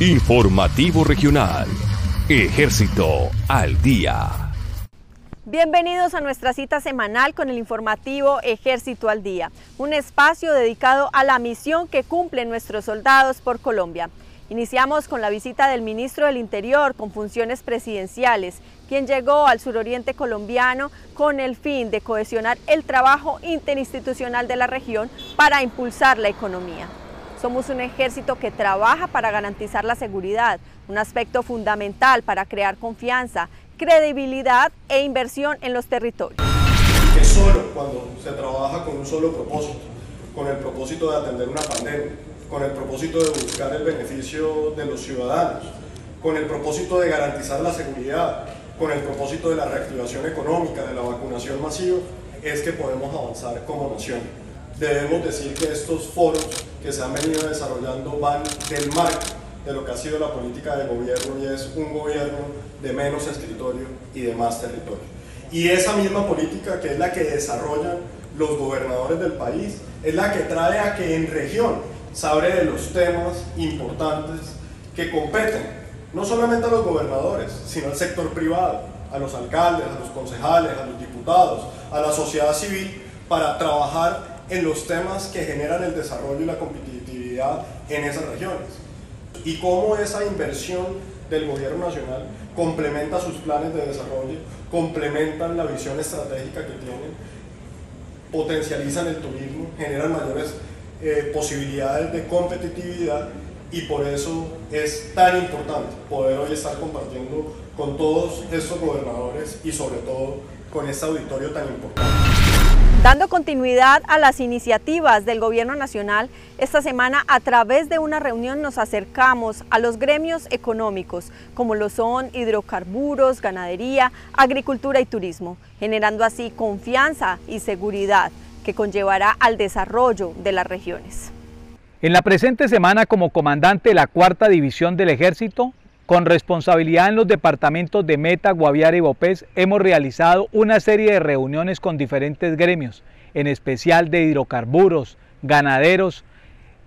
Informativo Regional. Ejército al día. Bienvenidos a nuestra cita semanal con el informativo Ejército al Día, un espacio dedicado a la misión que cumplen nuestros soldados por Colombia. Iniciamos con la visita del ministro del Interior con funciones presidenciales, quien llegó al suroriente colombiano con el fin de cohesionar el trabajo interinstitucional de la región para impulsar la economía. Somos un ejército que trabaja para garantizar la seguridad, un aspecto fundamental para crear confianza, credibilidad e inversión en los territorios. Que solo cuando se trabaja con un solo propósito, con el propósito de atender una pandemia, con el propósito de buscar el beneficio de los ciudadanos, con el propósito de garantizar la seguridad, con el propósito de la reactivación económica, de la vacunación masiva, es que podemos avanzar como nación. Debemos decir que estos foros que se han venido desarrollando van del marco de lo que ha sido la política de gobierno y es un gobierno de menos escritorio y de más territorio. Y esa misma política que es la que desarrollan los gobernadores del país es la que trae a que en región se hable de los temas importantes que competen no solamente a los gobernadores, sino al sector privado, a los alcaldes, a los concejales, a los diputados, a la sociedad civil, para trabajar en los temas que generan el desarrollo y la competitividad en esas regiones. Y cómo esa inversión del gobierno nacional complementa sus planes de desarrollo, complementan la visión estratégica que tienen, potencializan el turismo, generan mayores eh, posibilidades de competitividad y por eso es tan importante poder hoy estar compartiendo con todos estos gobernadores y sobre todo con este auditorio tan importante. Dando continuidad a las iniciativas del Gobierno Nacional, esta semana a través de una reunión nos acercamos a los gremios económicos, como lo son hidrocarburos, ganadería, agricultura y turismo, generando así confianza y seguridad que conllevará al desarrollo de las regiones. En la presente semana, como comandante de la Cuarta División del Ejército, con responsabilidad en los departamentos de Meta, Guaviare y Bopés, hemos realizado una serie de reuniones con diferentes gremios, en especial de hidrocarburos, ganaderos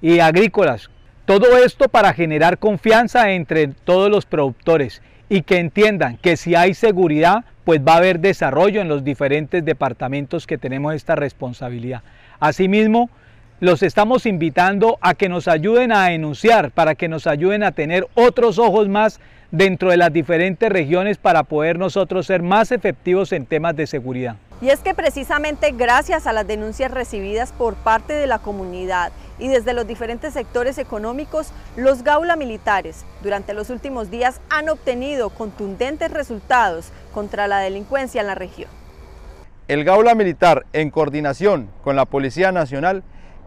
y agrícolas. Todo esto para generar confianza entre todos los productores y que entiendan que si hay seguridad, pues va a haber desarrollo en los diferentes departamentos que tenemos esta responsabilidad. Asimismo, los estamos invitando a que nos ayuden a denunciar, para que nos ayuden a tener otros ojos más dentro de las diferentes regiones para poder nosotros ser más efectivos en temas de seguridad. Y es que precisamente gracias a las denuncias recibidas por parte de la comunidad y desde los diferentes sectores económicos, los gaula militares durante los últimos días han obtenido contundentes resultados contra la delincuencia en la región. El gaula militar, en coordinación con la Policía Nacional,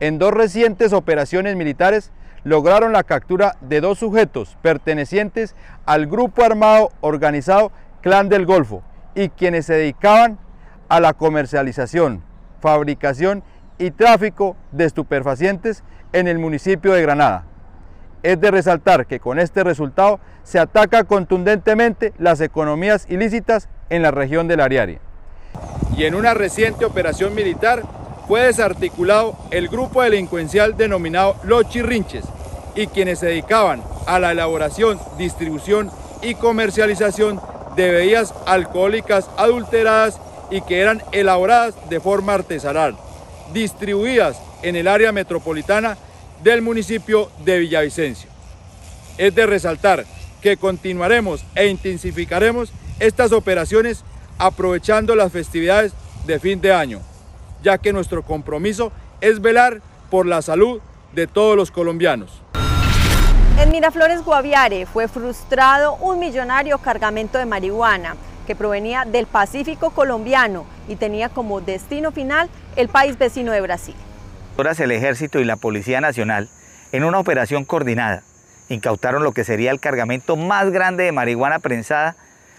en dos recientes operaciones militares lograron la captura de dos sujetos pertenecientes al grupo armado organizado Clan del Golfo y quienes se dedicaban a la comercialización, fabricación y tráfico de estupefacientes en el municipio de Granada. Es de resaltar que con este resultado se ataca contundentemente las economías ilícitas en la región del Ariari. Y en una reciente operación militar fue desarticulado el grupo delincuencial denominado Los Chirrinches y quienes se dedicaban a la elaboración, distribución y comercialización de bebidas alcohólicas adulteradas y que eran elaboradas de forma artesanal, distribuidas en el área metropolitana del municipio de Villavicencio. Es de resaltar que continuaremos e intensificaremos estas operaciones aprovechando las festividades de fin de año ya que nuestro compromiso es velar por la salud de todos los colombianos. En Miraflores Guaviare fue frustrado un millonario cargamento de marihuana que provenía del Pacífico colombiano y tenía como destino final el país vecino de Brasil. El ejército y la Policía Nacional, en una operación coordinada, incautaron lo que sería el cargamento más grande de marihuana prensada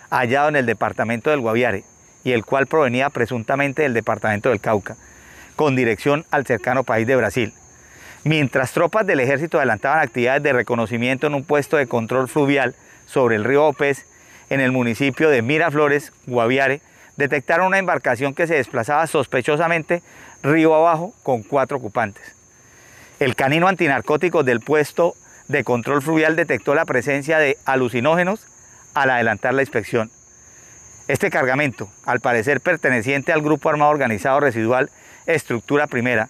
hallado en el departamento del Guaviare, y el cual provenía presuntamente del departamento del Cauca, con dirección al cercano país de Brasil. Mientras tropas del ejército adelantaban actividades de reconocimiento en un puesto de control fluvial sobre el río Opez, en el municipio de Miraflores, Guaviare, detectaron una embarcación que se desplazaba sospechosamente río abajo con cuatro ocupantes. El canino antinarcótico del puesto de control fluvial detectó la presencia de alucinógenos al adelantar la inspección. Este cargamento, al parecer perteneciente al Grupo Armado Organizado Residual Estructura Primera,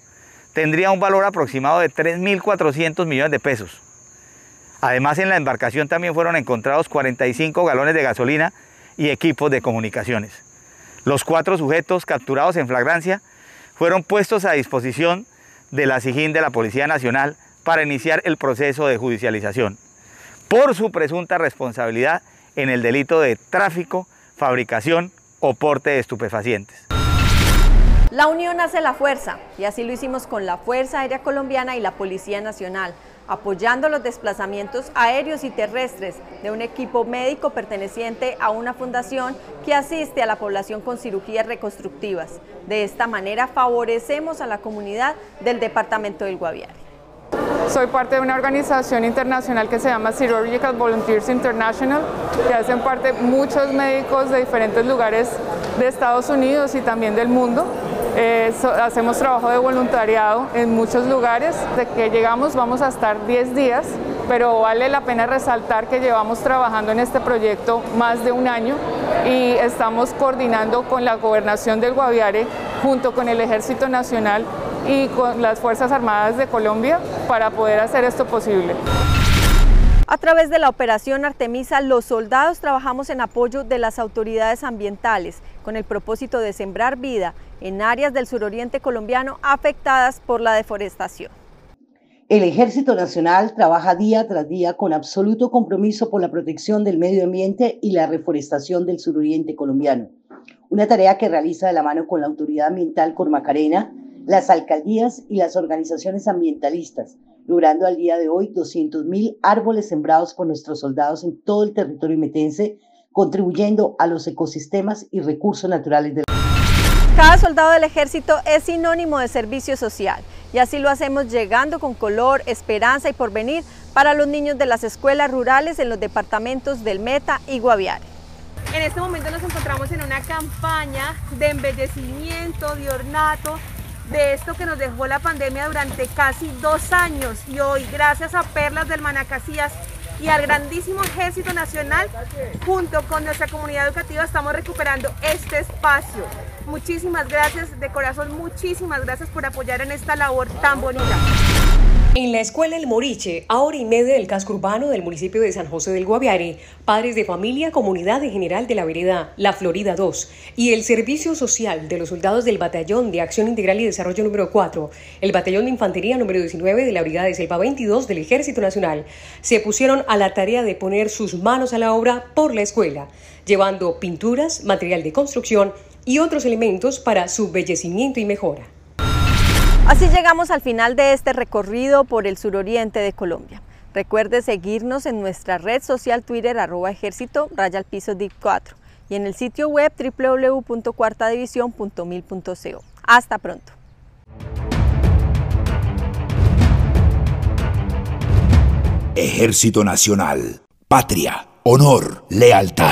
tendría un valor aproximado de 3.400 millones de pesos. Además, en la embarcación también fueron encontrados 45 galones de gasolina y equipos de comunicaciones. Los cuatro sujetos capturados en flagrancia fueron puestos a disposición de la SIGIN de la Policía Nacional para iniciar el proceso de judicialización por su presunta responsabilidad en el delito de tráfico, fabricación o porte de estupefacientes. La unión hace la fuerza y así lo hicimos con la Fuerza Aérea Colombiana y la Policía Nacional, apoyando los desplazamientos aéreos y terrestres de un equipo médico perteneciente a una fundación que asiste a la población con cirugías reconstructivas. De esta manera favorecemos a la comunidad del departamento del Guaviare. Soy parte de una organización internacional que se llama Chirurgical Volunteers International, que hacen parte muchos médicos de diferentes lugares de Estados Unidos y también del mundo. Eh, hacemos trabajo de voluntariado en muchos lugares. De que llegamos vamos a estar 10 días, pero vale la pena resaltar que llevamos trabajando en este proyecto más de un año y estamos coordinando con la gobernación del Guaviare junto con el Ejército Nacional y con las Fuerzas Armadas de Colombia para poder hacer esto posible. A través de la operación Artemisa, los soldados trabajamos en apoyo de las autoridades ambientales con el propósito de sembrar vida en áreas del suroriente colombiano afectadas por la deforestación. El Ejército Nacional trabaja día tras día con absoluto compromiso por la protección del medio ambiente y la reforestación del suroriente colombiano. Una tarea que realiza de la mano con la Autoridad Ambiental Cormacarena, las alcaldías y las organizaciones ambientalistas, logrando al día de hoy 200.000 árboles sembrados por nuestros soldados en todo el territorio metense, contribuyendo a los ecosistemas y recursos naturales del cada soldado del ejército es sinónimo de servicio social y así lo hacemos llegando con color, esperanza y porvenir para los niños de las escuelas rurales en los departamentos del Meta y Guaviare. En este momento nos encontramos en una campaña de embellecimiento, de ornato, de esto que nos dejó la pandemia durante casi dos años y hoy gracias a Perlas del Manacasías y al grandísimo Ejército Nacional, junto con nuestra comunidad educativa, estamos recuperando este espacio. Muchísimas gracias, de corazón, muchísimas gracias por apoyar en esta labor tan bonita. En la escuela El Moriche, a hora y media del casco urbano del municipio de San José del Guaviare, padres de familia, comunidad en general de la vereda La Florida 2 y el servicio social de los soldados del Batallón de Acción Integral y Desarrollo número 4, el Batallón de Infantería número 19 de la Brigada de Selva 22 del Ejército Nacional, se pusieron a la tarea de poner sus manos a la obra por la escuela, llevando pinturas, material de construcción y otros elementos para su embellecimiento y mejora. Así llegamos al final de este recorrido por el suroriente de Colombia. Recuerde seguirnos en nuestra red social Twitter arroba ejército raya al piso DIP 4 y en el sitio web www.cuartadivisión.mil.co. Hasta pronto. Ejército Nacional. Patria, honor, lealtad.